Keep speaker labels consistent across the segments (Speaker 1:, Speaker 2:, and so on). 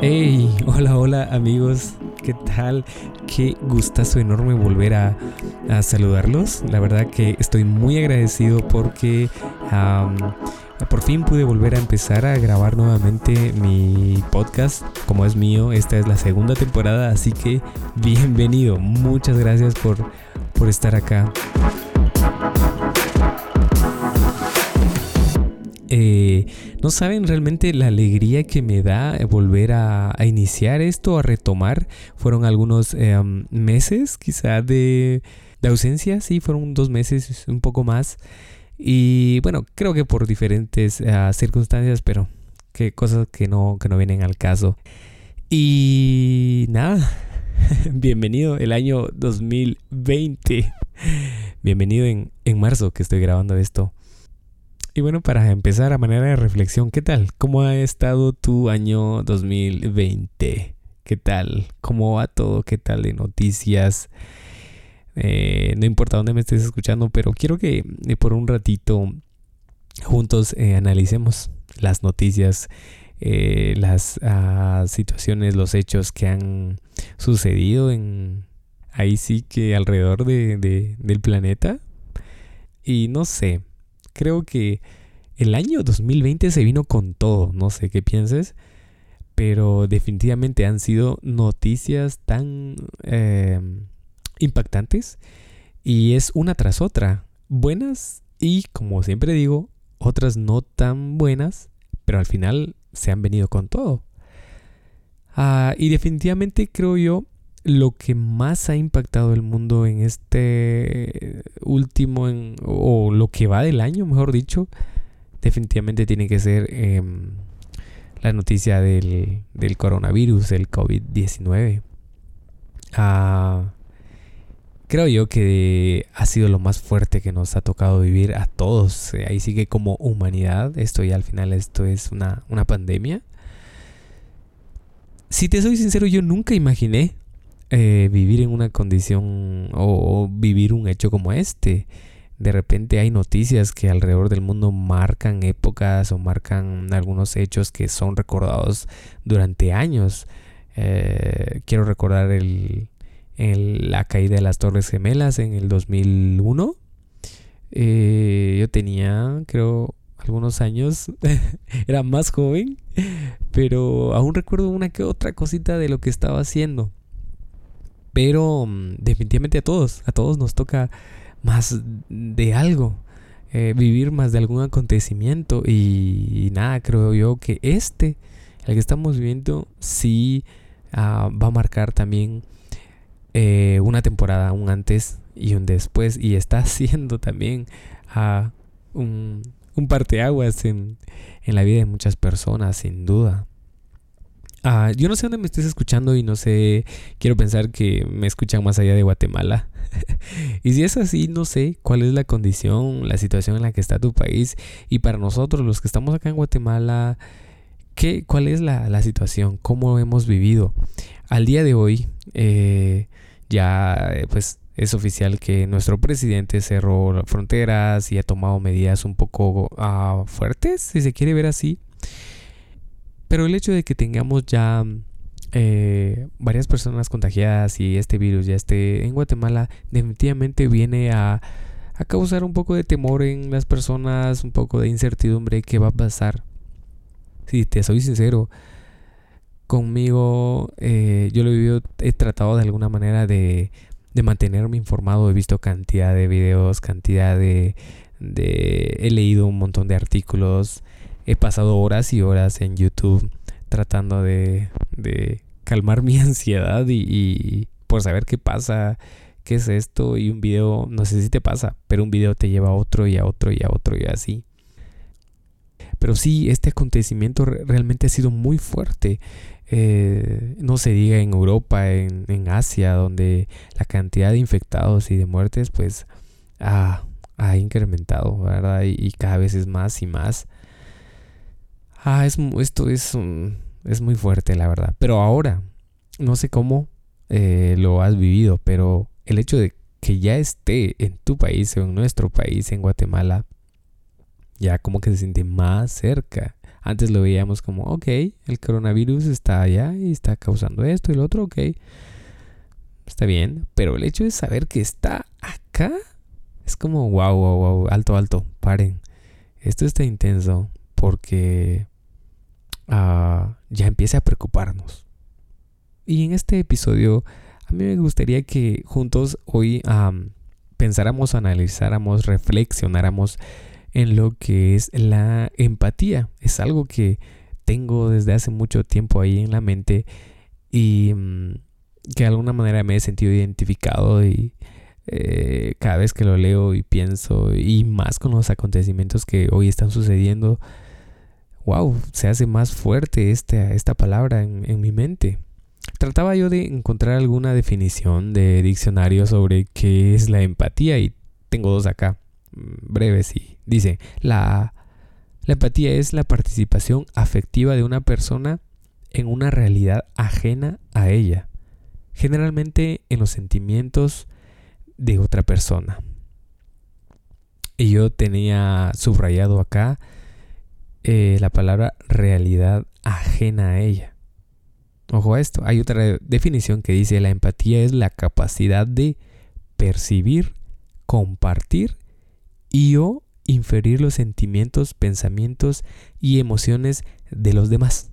Speaker 1: Hey, hola, hola amigos, ¿qué tal? Qué gustazo enorme volver a, saludarlos. La verdad que estoy muy agradecido porque por fin pude volver a empezar a grabar nuevamente mi podcast. Como es mío, esta es la segunda temporada, así que bienvenido. Muchas gracias por, por estar acá. Eh, no saben realmente la alegría que me da volver a, iniciar esto, a retomar. Fueron algunos eh, meses quizá de, ausencia, sí, fueron dos meses, un poco más. Y bueno, creo que por diferentes eh, circunstancias, pero que cosas que no, que no vienen al caso. Y nada, bienvenido el año 2020. Bienvenido en, en marzo que estoy grabando esto. Y bueno, para empezar a manera de reflexión, ¿qué tal? ¿Cómo ha estado tu año 2020? ¿Qué tal? ¿Cómo va todo? ¿Qué tal de noticias? Eh, no importa dónde me estés escuchando, pero quiero que eh, por un ratito juntos eh, analicemos las noticias, las ah, situaciones, los hechos que han sucedido en ahí sí que alrededor de, del planeta. Y no sé, creo que el año 2020 se vino con todo, no sé qué pienses, pero definitivamente han sido noticias tan em, impactantes y es una tras otra, buenas y como siempre digo, otras no tan buenas, pero al final se han venido con todo. Ah, y definitivamente creo yo lo que más ha impactado el mundo en este último, o lo que va del año, mejor dicho, definitivamente tiene que ser em, la noticia del, coronavirus, el COVID-19. Ah, creo yo que ha sido lo más fuerte que nos ha tocado vivir a todos. Ahí sigue como humanidad. Esto ya al final, esto es una, una pandemia. Si te soy sincero, yo nunca imaginé eh, vivir en una condición o, vivir un hecho como este. De repente hay noticias que alrededor del mundo marcan épocas o marcan algunos hechos que son recordados durante años. Eh, quiero recordar el, la caída de las Torres Gemelas en el 2001. Eh, yo tenía, creo, algunos años. Era más joven. Pero aún recuerdo una que otra cosita de lo que estaba haciendo. Pero mm, definitivamente a todos, a todos nos toca más de algo, eh, vivir más de algún acontecimiento y, nada, creo yo que este, el que estamos viviendo, sí ah, va a marcar también eh, una temporada, un antes y un después y está haciendo también uh, un, un parteaguas en, en la vida de muchas personas, sin duda. Ah, yo no sé dónde me estés escuchando y no sé, quiero pensar que me escuchan más allá de Guatemala. y si es así, no sé cuál es la condición, la situación en la que está tu país. Y para nosotros, los que estamos acá en Guatemala, ¿qué, ¿cuál es la, situación? ¿Cómo hemos vivido? Al día de hoy, eh, ya pues es oficial que nuestro presidente cerró fronteras y ha tomado medidas un poco ah, fuertes, si se quiere ver así. Pero el hecho de que tengamos ya eh, varias personas contagiadas y este virus ya esté en Guatemala, definitivamente viene a, causar un poco de temor en las personas, un poco de incertidumbre qué va a pasar. Si te soy sincero, conmigo eh, yo lo he vivido, he tratado de alguna manera de, de, mantenerme informado, he visto cantidad de videos, cantidad de, de... he leído un montón de artículos he pasado horas y horas en YouTube tratando de, calmar mi ansiedad y, por saber qué pasa, qué es esto y un video, no sé si te pasa, pero un video te lleva a otro y a otro y a otro y así. Pero sí, este acontecimiento realmente ha sido muy fuerte. Eh, no se diga en Europa, en, Asia, donde la cantidad de infectados y de muertes pues ha, incrementado, ¿verdad? y, cada vez es más y más. Ah, es, esto es, es muy fuerte, la verdad. Pero ahora, no sé cómo eh, lo has vivido, pero el hecho de que ya esté en tu país o en nuestro país, en Guatemala, ya como que se siente más cerca. Antes lo veíamos como, ok, el coronavirus está allá y está causando esto y lo otro, ok. Está bien, pero el hecho de saber que está acá es como, wow, wow, wow, alto, alto, paren. Esto está intenso porque ah, ya empieza a preocuparnos. Y en este episodio a mí me gustaría que juntos hoy pensáramos, analizáramos, reflexionáramos en lo que es la empatía. Es algo que tengo desde hace mucho tiempo ahí en la mente y mm, que de alguna manera me he sentido identificado y eh, cada vez que lo leo y pienso y más con los acontecimientos que hoy están sucediendo, wow, se hace más fuerte esta, esta palabra en, mi mente. Trataba yo de encontrar alguna definición de diccionario sobre qué es la empatía y tengo dos acá, mm, breves y dice, la, la empatía es la participación afectiva de una persona en una realidad ajena a ella, generalmente en los sentimientos de otra persona. Y yo tenía subrayado acá eh, la palabra realidad ajena a ella. Ojo a esto, hay otra definición que dice la empatía es la capacidad de percibir, compartir y o inferir los sentimientos, pensamientos y emociones de los demás,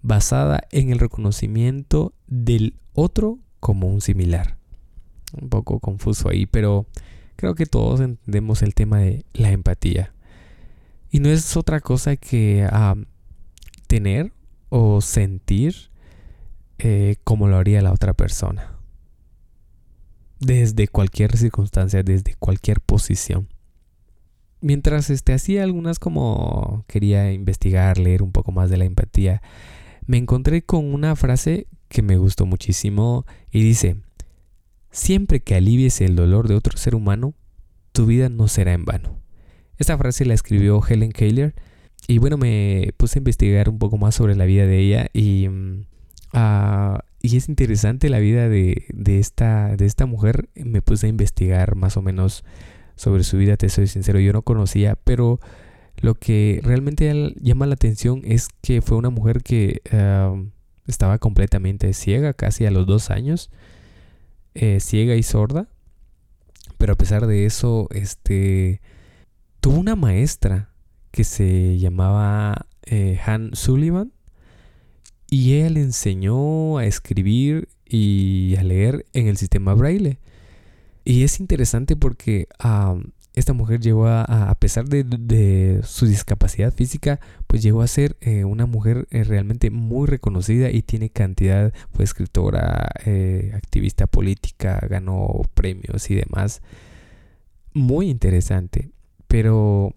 Speaker 1: basada en el reconocimiento del otro como un similar. Un poco confuso ahí, pero creo que todos entendemos el tema de la empatía. Y no es otra cosa que tener o sentir eh, como lo haría la otra persona. Desde cualquier circunstancia, desde cualquier posición. Mientras este, hacía algunas como quería investigar, leer un poco más de la empatía, me encontré con una frase que me gustó muchísimo y dice, siempre que alivies el dolor de otro ser humano, tu vida no será en vano. Esta frase la escribió Helen Keller y bueno, me puse a investigar un poco más sobre la vida de ella y mm, Ah, y es interesante la vida de, esta, de esta mujer. Me puse a investigar más o menos sobre su vida, te soy sincero, yo no conocía, pero lo que realmente llama la atención es que fue una mujer que estaba completamente ciega, casi a los dos años, eh, ciega y sorda, pero a pesar de eso, este, tuvo una maestra que se llamaba eh, Han Sullivan, y ella le enseñó a escribir y a leer en el sistema braille. Y es interesante porque esta mujer llegó a, a pesar de, su discapacidad física, pues llegó a ser eh, una mujer eh, realmente muy reconocida y tiene cantidad, fue escritora, eh, activista política, ganó premios y demás. Muy interesante. Pero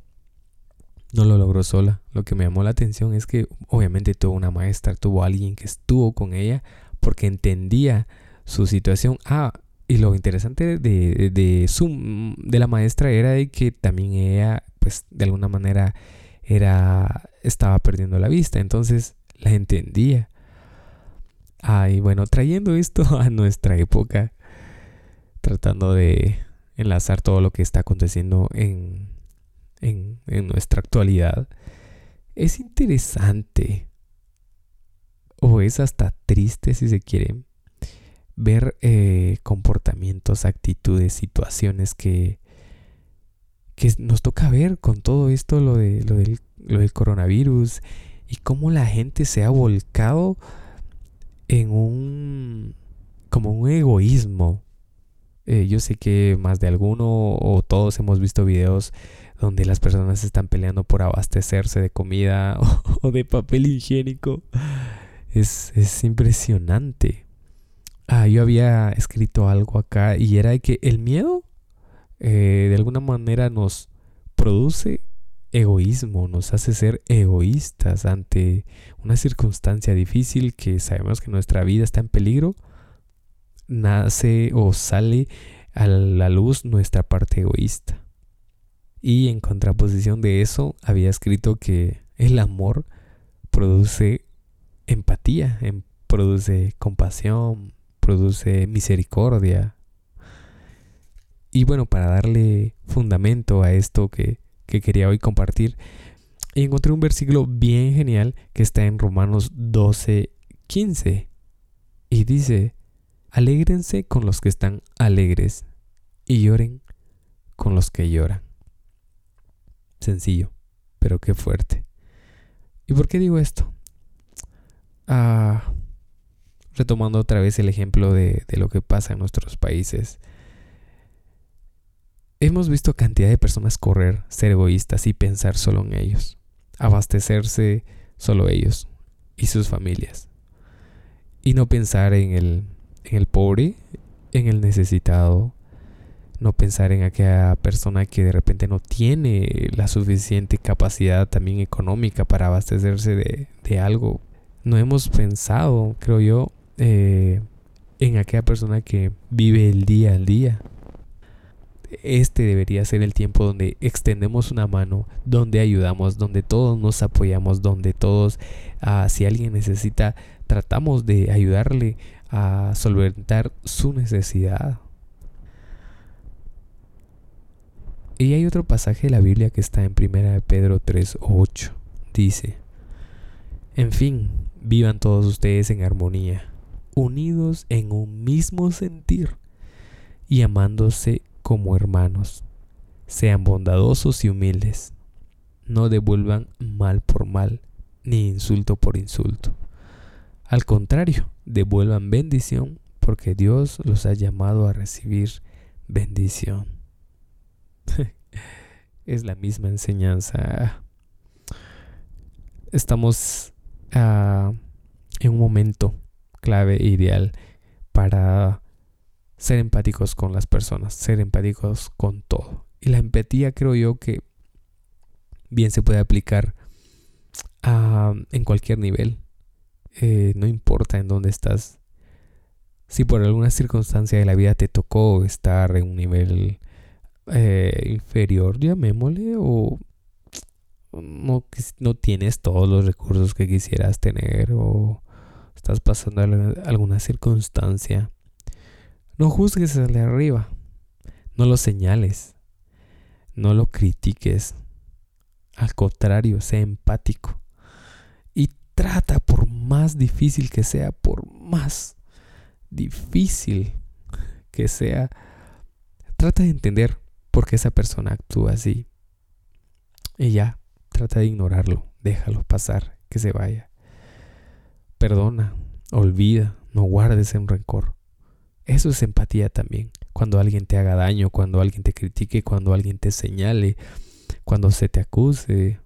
Speaker 1: no lo logró sola. Lo que me llamó la atención es que obviamente tuvo una maestra, tuvo alguien que estuvo con ella porque entendía su situación. Ah, y lo interesante de, de, su, de la maestra era de que también ella, pues de alguna manera, era, estaba perdiendo la vista. Entonces la entendía. Ah, y bueno, trayendo esto a nuestra época, tratando de enlazar todo lo que está aconteciendo en, nuestra actualidad, es interesante o es hasta triste si se quiere ver eh, comportamientos, actitudes, situaciones que, que nos toca ver con todo esto, lo, de, lo, del, lo del coronavirus y cómo la gente se ha volcado en un como un egoísmo. Eh, yo sé que más de alguno o todos hemos visto videos donde las personas están peleando por abastecerse de comida o, de papel higiénico. Es, impresionante. Ah, yo había escrito algo acá y era que el miedo eh, de alguna manera nos produce egoísmo, nos hace ser egoístas ante una circunstancia difícil que sabemos que nuestra vida está en peligro. Nace o sale a la luz nuestra parte egoísta. Y en contraposición de eso, había escrito que el amor produce empatía, em, produce compasión, produce misericordia. Y bueno, para darle fundamento a esto que, que quería hoy compartir, encontré un versículo bien genial que está en Romanos 12, 15. Y dice, alégrense con los que están alegres y lloren con los que lloran. Sencillo, pero qué fuerte. ¿Y por qué digo esto? Ah, retomando otra vez el ejemplo de, de lo que pasa en nuestros países. Hemos visto cantidad de personas correr, ser egoístas y pensar solo en ellos, abastecerse solo ellos y sus familias, y no pensar en el, en el pobre, en el necesitado, no pensar en aquella persona que de repente no tiene la suficiente capacidad también económica para abastecerse de, de algo. No hemos pensado, creo yo, eh, en aquella persona que vive el día al día. Este debería ser el tiempo donde extendemos una mano, donde ayudamos, donde todos nos apoyamos, donde todos, ah, si alguien necesita, tratamos de ayudarle a solventar su necesidad. Y hay otro pasaje de la Biblia que está en 1 Pedro 3:8. Dice, en fin, vivan todos ustedes en armonía, unidos en un mismo sentir y amándose como hermanos. Sean bondadosos y humildes. No devuelvan mal por mal, ni insulto por insulto. Al contrario, devuelvan bendición porque Dios los ha llamado a recibir bendición. es la misma enseñanza. Estamos ah, en un momento clave e ideal para ser empáticos con las personas, ser empáticos con todo. Y la empatía creo yo que bien se puede aplicar ah, en cualquier nivel. Eh, no importa en dónde estás. Si por alguna circunstancia de la vida te tocó estar en un nivel eh, inferior, llamémosle, o no, no tienes todos los recursos que quisieras tener, o estás pasando alguna circunstancia, no juzgues al de arriba, no lo señales, no lo critiques, al contrario, sé empático y trata por más difícil que sea, por más difícil que sea, trata de entender porque esa persona actúa así. Y ya, trata de ignorarlo, déjalo pasar, que se vaya. Perdona, olvida, no guardes en rencor. Eso es empatía también. Cuando alguien te haga daño, cuando alguien te critique, cuando alguien te señale, cuando se te acuse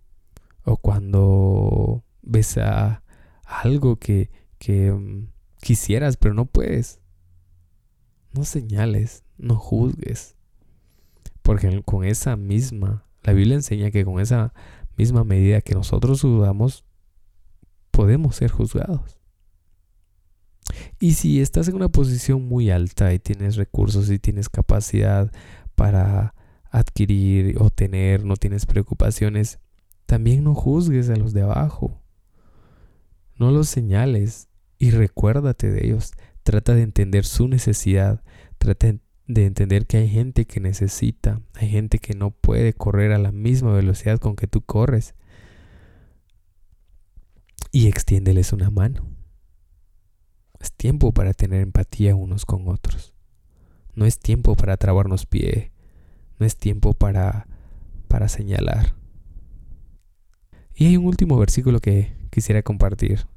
Speaker 1: o cuando ves a algo que, que mm, quisieras pero no puedes. No señales, no juzgues. Porque con esa misma, la Biblia enseña que con esa misma medida que nosotros juzgamos, podemos ser juzgados. Y si estás en una posición muy alta y tienes recursos y tienes capacidad para adquirir o tener, no tienes preocupaciones, también no juzgues a los de abajo. No los señales y recuérdate de ellos. Trata de entender su necesidad. Trata de entender que hay gente que necesita, hay gente que no puede correr a la misma velocidad con que tú corres. Y extiéndeles una mano. Es tiempo para tener empatía unos con otros. No es tiempo para trabarnos pie. No es tiempo para, para señalar. Y hay un último versículo que quisiera compartir.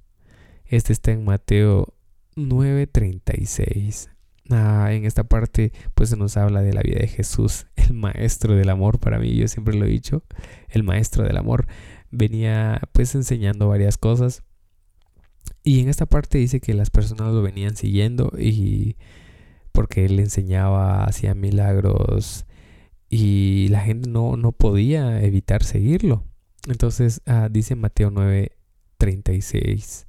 Speaker 1: Este está en Mateo 9:36. Ah, en esta parte pues se nos habla de la vida de Jesús, el maestro del amor para mí, yo siempre lo he dicho, el maestro del amor. Venía pues enseñando varias cosas y en esta parte dice que las personas lo venían siguiendo y porque él enseñaba, hacía milagros y la gente no, no podía evitar seguirlo. Entonces ah, dice Mateo 9:36,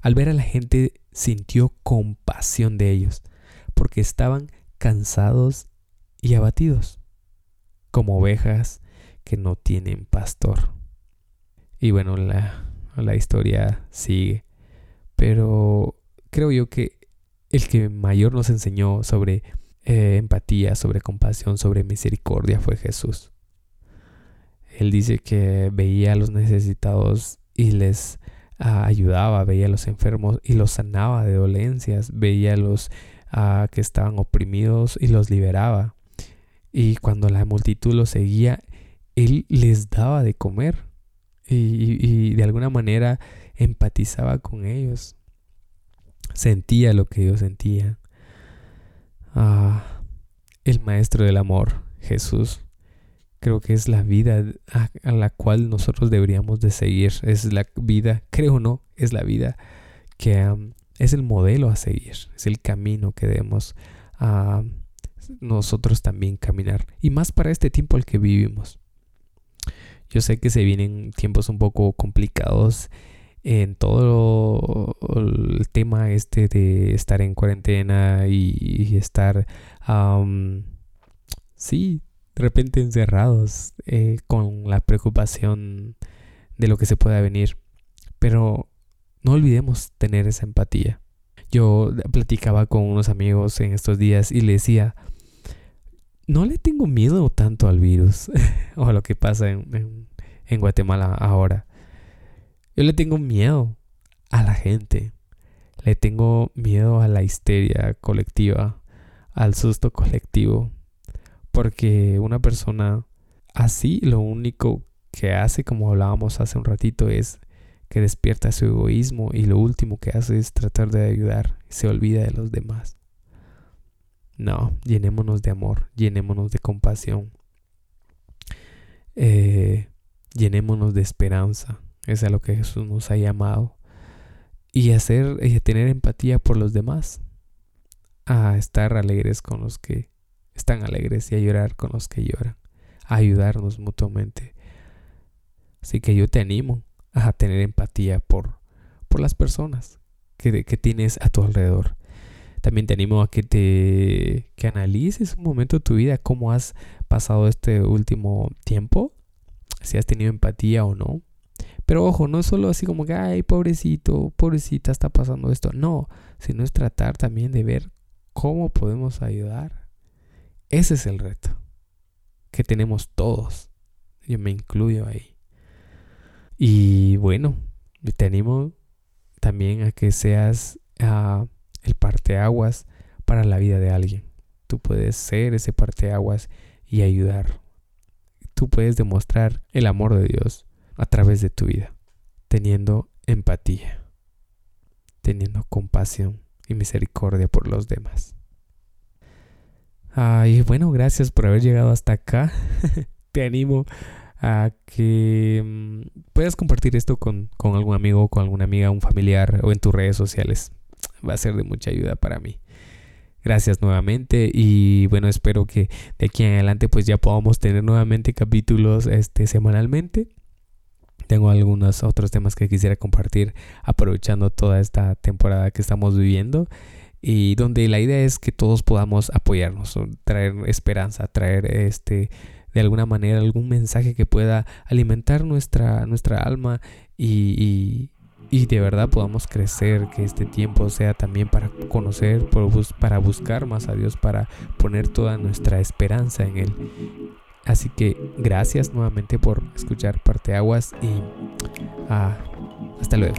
Speaker 1: al ver a la gente sintió compasión de ellos porque estaban cansados y abatidos, como ovejas que no tienen pastor. Y bueno, la, la historia sigue, pero creo yo que el que mayor nos enseñó sobre eh, empatía, sobre compasión, sobre misericordia fue Jesús. Él dice que veía a los necesitados y les ah, ayudaba, veía a los enfermos y los sanaba de dolencias, veía a los que estaban oprimidos y los liberaba. Y cuando la multitud lo seguía, Él les daba de comer y, de alguna manera empatizaba con ellos. Sentía lo que ellos sentían. Ah, el Maestro del Amor, Jesús, creo que es la vida a, la cual nosotros deberíamos de seguir. Es la vida, creo no, es la vida que es el modelo a seguir, es el camino que debemos a nosotros también caminar. Y más para este tiempo al que vivimos. Yo sé que se vienen tiempos un poco complicados en todo el tema este de estar en cuarentena y, estar, sí, de repente encerrados eh, con la preocupación de lo que se pueda venir. Pero no olvidemos tener esa empatía. Yo platicaba con unos amigos en estos días y le decía, no le tengo miedo tanto al virus o a lo que pasa en, Guatemala ahora. Yo le tengo miedo a la gente. Le tengo miedo a la histeria colectiva, al susto colectivo. Porque una persona así lo único que hace, como hablábamos hace un ratito, es que despierta su egoísmo y lo último que hace es tratar de ayudar y se olvida de los demás. No, llenémonos de amor, llenémonos de compasión, eh, llenémonos de esperanza. Es a lo que Jesús nos ha llamado. Y hacer, y tener empatía por los demás. A estar alegres con los que están alegres y a llorar con los que lloran. A ayudarnos mutuamente. Así que yo te animo a tener empatía por, por las personas que, que tienes a tu alrededor. También te animo a que te que analices un momento de tu vida, cómo has pasado este último tiempo, si has tenido empatía o no. Pero ojo, no es solo así como que, ay, pobrecito, pobrecita, está pasando esto. No, sino es tratar también de ver cómo podemos ayudar. Ese es el reto que tenemos todos. Yo me incluyo ahí. Y bueno, te animo también a que seas uh, el parteaguas para la vida de alguien. Tú puedes ser ese parteaguas y ayudar. Tú puedes demostrar el amor de Dios a través de tu vida, teniendo empatía, teniendo compasión y misericordia por los demás. Ay, bueno, gracias por haber llegado hasta acá. Te animo a que mm, puedas compartir esto con, con algún amigo, con alguna amiga, un familiar o en tus redes sociales va a ser de mucha ayuda para mí. Gracias nuevamente y bueno, espero que de aquí en adelante pues ya podamos tener nuevamente capítulos este semanalmente. Tengo algunos otros temas que quisiera compartir aprovechando toda esta temporada que estamos viviendo y donde la idea es que todos podamos apoyarnos, traer esperanza, traer este de alguna manera algún mensaje que pueda alimentar nuestra, nuestra alma y, y de verdad podamos crecer, que este tiempo sea también para conocer, para buscar más a Dios, para poner toda nuestra esperanza en Él. Así que gracias nuevamente por escuchar Parteaguas y ah, hasta luego.